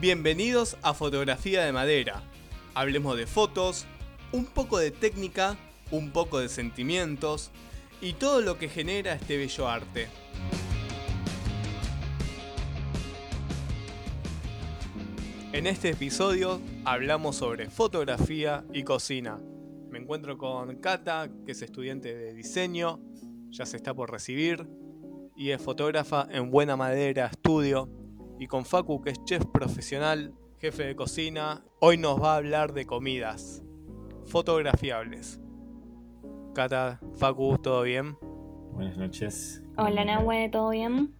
Bienvenidos a Fotografía de Madera. Hablemos de fotos, un poco de técnica, un poco de sentimientos y todo lo que genera este bello arte. En este episodio hablamos sobre fotografía y cocina. Me encuentro con Kata, que es estudiante de diseño, ya se está por recibir, y es fotógrafa en Buena Madera Estudio, y con Facu, que es chef profesional, jefe de cocina, hoy nos va a hablar de comidas fotografiables. Cata, Facu, ¿todo bien? Buenas noches. Hola Nahue, ¿todo bien?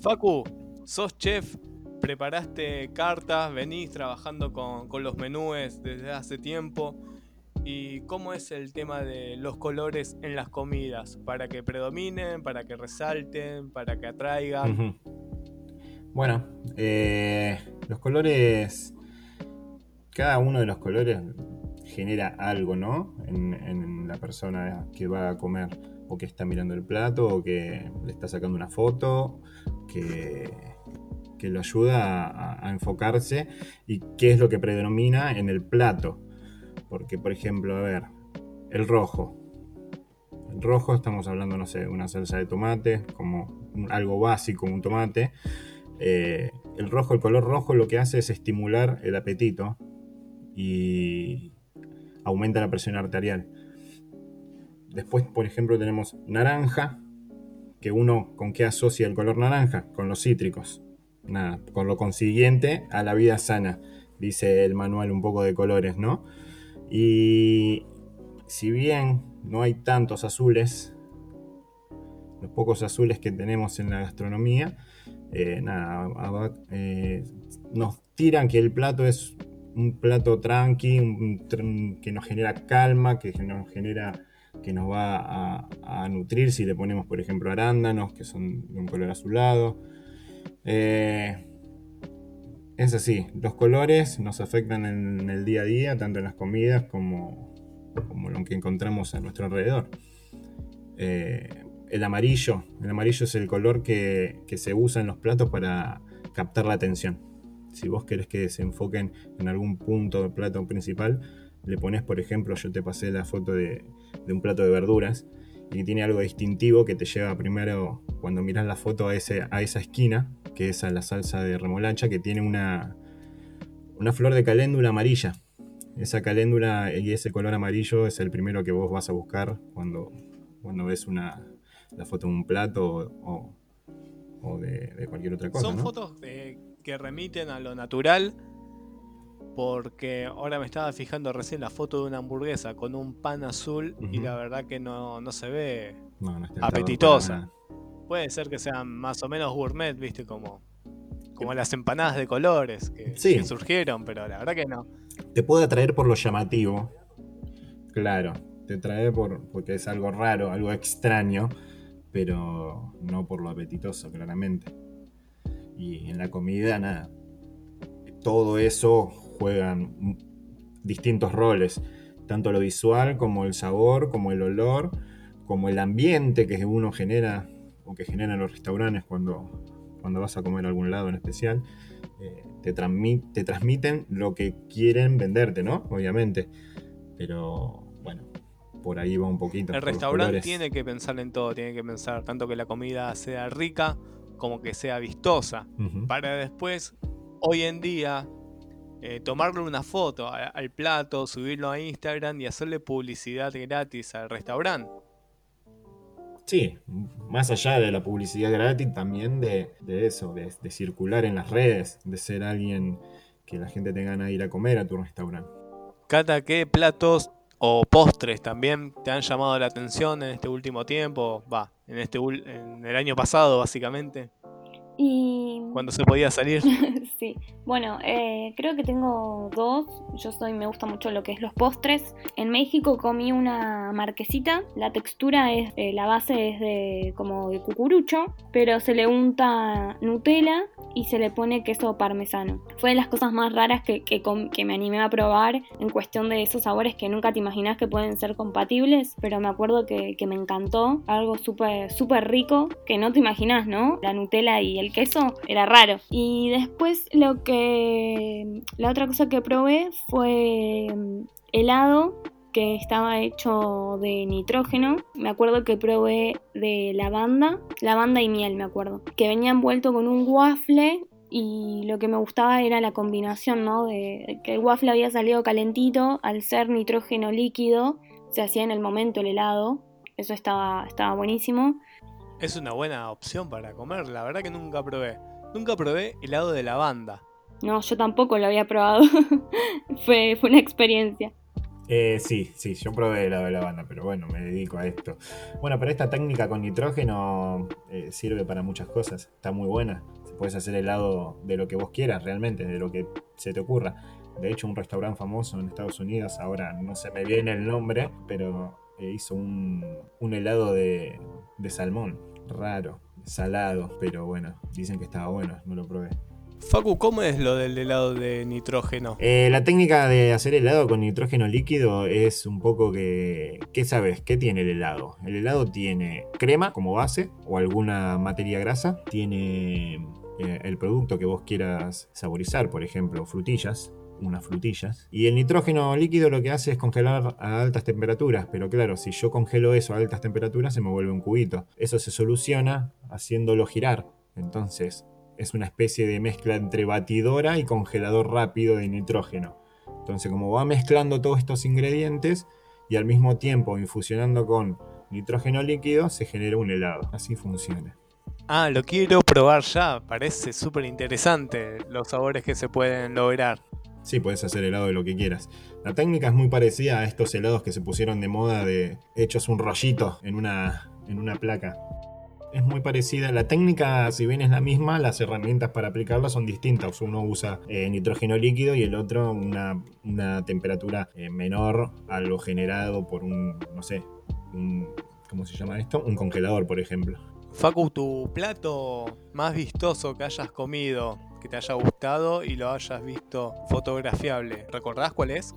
Facu, sos chef, preparaste cartas, venís trabajando con, con los menúes desde hace tiempo. ¿Y cómo es el tema de los colores en las comidas? ¿Para que predominen, para que resalten, para que atraigan? Bueno, eh, los colores, cada uno de los colores genera algo, ¿no? En, la persona que va a comer, o que está mirando el plato, o que le está sacando una foto, que, lo ayuda a, enfocarse y qué es lo que predomina en el plato. Porque, por ejemplo, a ver, el rojo. El rojo, estamos hablando, no sé, una salsa de tomate, como algo básico, un tomate. Eh, el rojo, el color rojo lo que hace es estimular el apetito y aumenta la presión arterial. Después, por ejemplo, tenemos naranja, que uno con qué asocia el color naranja, con los cítricos. Nada, con lo consiguiente a la vida sana, dice el manual un poco de colores, ¿no? Y si bien no hay tantos azules, los pocos azules que tenemos en la gastronomía, eh, nada, eh, nos tiran que el plato es un plato tranqui, que nos genera calma, que nos genera que nos va a, nutrir si le ponemos, por ejemplo, arándanos, que son de un color azulado. Eh, es así, los colores nos afectan en el día a día, tanto en las comidas como, como lo que encontramos a nuestro alrededor. El amarillo, el amarillo es el color que, se usa en los platos para captar la atención. Si vos querés que se enfoquen en algún punto del plato principal, le pones, por ejemplo, yo te pasé la foto de, un plato de verduras y tiene algo distintivo que te lleva primero, cuando miras la foto, a, a esa esquina, que es a la salsa de remolacha, que tiene una, una flor de caléndula amarilla. Esa caléndula y ese color amarillo es el primero que vos vas a buscar cuando, cuando ves una, la foto de un plato o, o- de, de cualquier otra cosa. Son ¿no? fotos que remiten a lo natural. Porque ahora me estaba fijando recién la foto de una hamburguesa con un pan azul y la verdad que no, no se ve. No, no apetitosa. Puede ser que sean más o menos gourmet, viste, como, como las empanadas de colores que, Sí. que surgieron, pero la verdad que no. Te puede atraer por lo llamativo. Claro, te atrae por, porque es algo raro, algo extraño, pero no por lo apetitoso, claramente. Y en la comida, nada. Todo eso juegan distintos roles, tanto lo visual como el sabor, como el olor, como el ambiente que uno genera o que generan los restaurantes cuando, cuando vas a comer a algún lado en especial. Eh, te, transmi- te transmiten lo que quieren venderte, ¿no? Obviamente. Pero por ahí va un poquito. El restaurante tiene que pensar en todo, tiene que pensar tanto que la comida sea rica como que sea vistosa. Para después, hoy en día, eh, tomarle una foto al plato, subirlo a Instagram y hacerle publicidad gratis al restaurante. Sí, más allá de la publicidad gratis, también de, de eso, de, de circular en las redes, de ser alguien que la gente tenga ganas de ir a comer a tu restaurante. Cata, ¿qué platos o postres también te han llamado la atención en este último tiempo? Va, en, este en el año pasado, básicamente, Y cuando se podía salir. sí, bueno, eh, creo que tengo dos. Yo soy, me gusta mucho lo que es los postres. En México comí una marquesita. La textura es, eh, la base es de como de cucurucho, pero se le unta Nutella y se le pone queso parmesano. Fue de las cosas más raras que, que, me animé a probar en cuestión de esos sabores que nunca te imaginas que pueden ser compatibles, pero me acuerdo que, me encantó, algo súper súper rico que no te imaginas, ¿no? La Nutella y el queso era raro. Y después lo que la otra cosa que probé fue mm, helado que estaba hecho de nitrógeno. Me acuerdo que probé de lavanda, lavanda y miel, me acuerdo. Que venía envuelto con un waffle y lo que me gustaba era la combinación, ¿no? De que el waffle había salido calentito, al ser nitrógeno líquido, se hacía en el momento el helado. Eso estaba, estaba buenísimo. Es una buena opción para comer, la verdad que nunca probé. Nunca probé helado de lavanda. No, yo tampoco lo había probado. fue, fue una experiencia. Eh, sí, sí, yo probé helado de lavanda, pero bueno, me dedico a esto. Bueno, pero esta técnica con nitrógeno eh, sirve para muchas cosas. Está muy buena. Puedes hacer helado de lo que vos quieras realmente, de lo que se te ocurra. De hecho, un restaurante famoso en Estados Unidos, ahora no se me viene el nombre, pero eh, hizo un, helado de, de salmón. Raro, salado, pero bueno, dicen que estaba bueno, no lo probé. Facu, ¿cómo es lo del helado de nitrógeno? Eh, la técnica de hacer helado con nitrógeno líquido es un poco que... ¿Qué sabes? ¿Qué tiene el helado? El helado tiene crema como base o alguna materia grasa. Tiene eh, el producto que vos quieras saborizar, por ejemplo, frutillas, unas frutillas. Y el nitrógeno líquido lo que hace es congelar a altas temperaturas. Pero claro, si yo congelo eso a altas temperaturas se me vuelve un cubito. Eso se soluciona haciéndolo girar. Entonces, es una especie de mezcla entre batidora y congelador rápido de nitrógeno. Entonces, como va mezclando todos estos ingredientes y al mismo tiempo infusionando con nitrógeno líquido, se genera un helado. Así funciona. Ah, lo quiero probar ya. Parece súper interesante los sabores que se pueden lograr. Sí, puedes hacer helado de lo que quieras. La técnica es muy parecida a estos helados que se pusieron de moda de hechos un rollito en una, en una placa es muy parecida. La técnica, si bien es la misma, las herramientas para aplicarla son distintas. Uno usa eh, nitrógeno líquido y el otro una, temperatura eh, menor a lo generado por un, no sé, un, ¿cómo se llama esto? Un congelador, por ejemplo. Facu, tu plato más vistoso que hayas comido, que te haya gustado y lo hayas visto fotografiable, ¿recordás cuál es?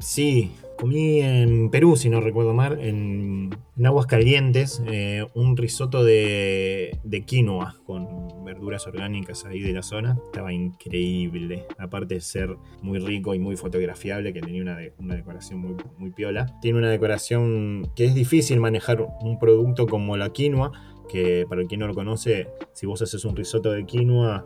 Sí, comí en Perú, si no recuerdo mal, en, aguas calientes, eh, un risotto de, quinoa con verduras orgánicas ahí de la zona. Estaba increíble. Aparte de ser muy rico y muy fotografiable, que tenía una, una decoración muy, muy piola. Tiene una decoración que es difícil manejar un producto como la quinoa, que para el que no lo conoce, si vos haces un risotto de quinoa,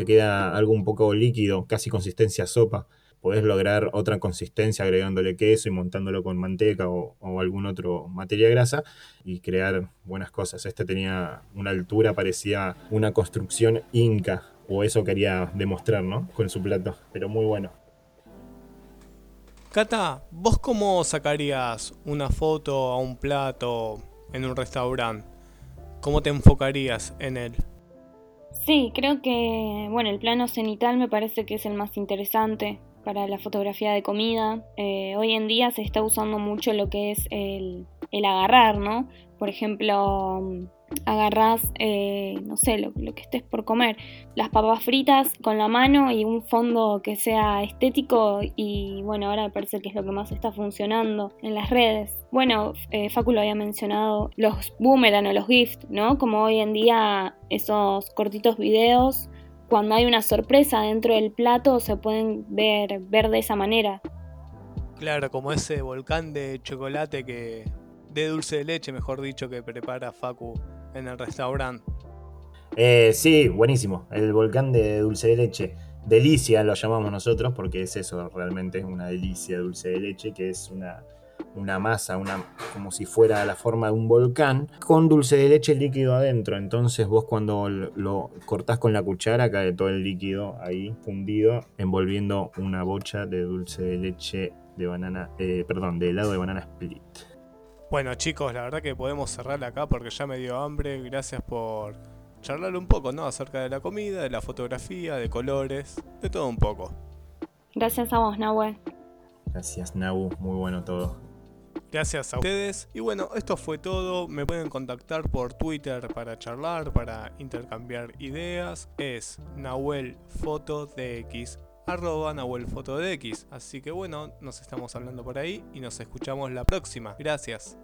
te queda algo un poco líquido, casi consistencia sopa podés lograr otra consistencia agregándole queso y montándolo con manteca o, algún otro materia grasa y crear buenas cosas. Este tenía una altura, parecía una construcción inca, o eso quería demostrar, ¿no? Con su plato, pero muy bueno. Cata, ¿vos cómo sacarías una foto a un plato en un restaurante? ¿Cómo te enfocarías en él? Sí, creo que, bueno, el plano cenital me parece que es el más interesante para la fotografía de comida. Eh, hoy en día se está usando mucho lo que es el, el agarrar, ¿no? Por ejemplo, agarras, eh, no sé, lo, que estés por comer, las papas fritas con la mano y un fondo que sea estético y bueno, ahora parece que es lo que más está funcionando en las redes. Bueno, eh, Facu lo había mencionado, los boomerang o los gift, ¿no? Como hoy en día esos cortitos videos cuando hay una sorpresa dentro del plato se pueden ver, ver de esa manera. Claro, como ese volcán de chocolate que. de dulce de leche, mejor dicho, que prepara Facu en el restaurante. Eh, sí, buenísimo. El volcán de dulce de leche. Delicia lo llamamos nosotros porque es eso, realmente es una delicia dulce de leche, que es una una masa, una, como si fuera la forma de un volcán, con dulce de leche líquido adentro. Entonces vos cuando lo cortás con la cuchara cae todo el líquido ahí fundido, envolviendo una bocha de dulce de leche de banana, eh, perdón, de helado de banana split. Bueno chicos, la verdad que podemos cerrar acá porque ya me dio hambre. Gracias por charlar un poco, ¿no? Acerca de la comida, de la fotografía, de colores, de todo un poco. Gracias a vos, Nahue. Gracias, Nahu. Muy bueno todo. Gracias a ustedes. Y bueno, esto fue todo. Me pueden contactar por Twitter para charlar, para intercambiar ideas. Es Nahuel arroba Nahuel Foto Así que bueno, nos estamos hablando por ahí y nos escuchamos la próxima. Gracias.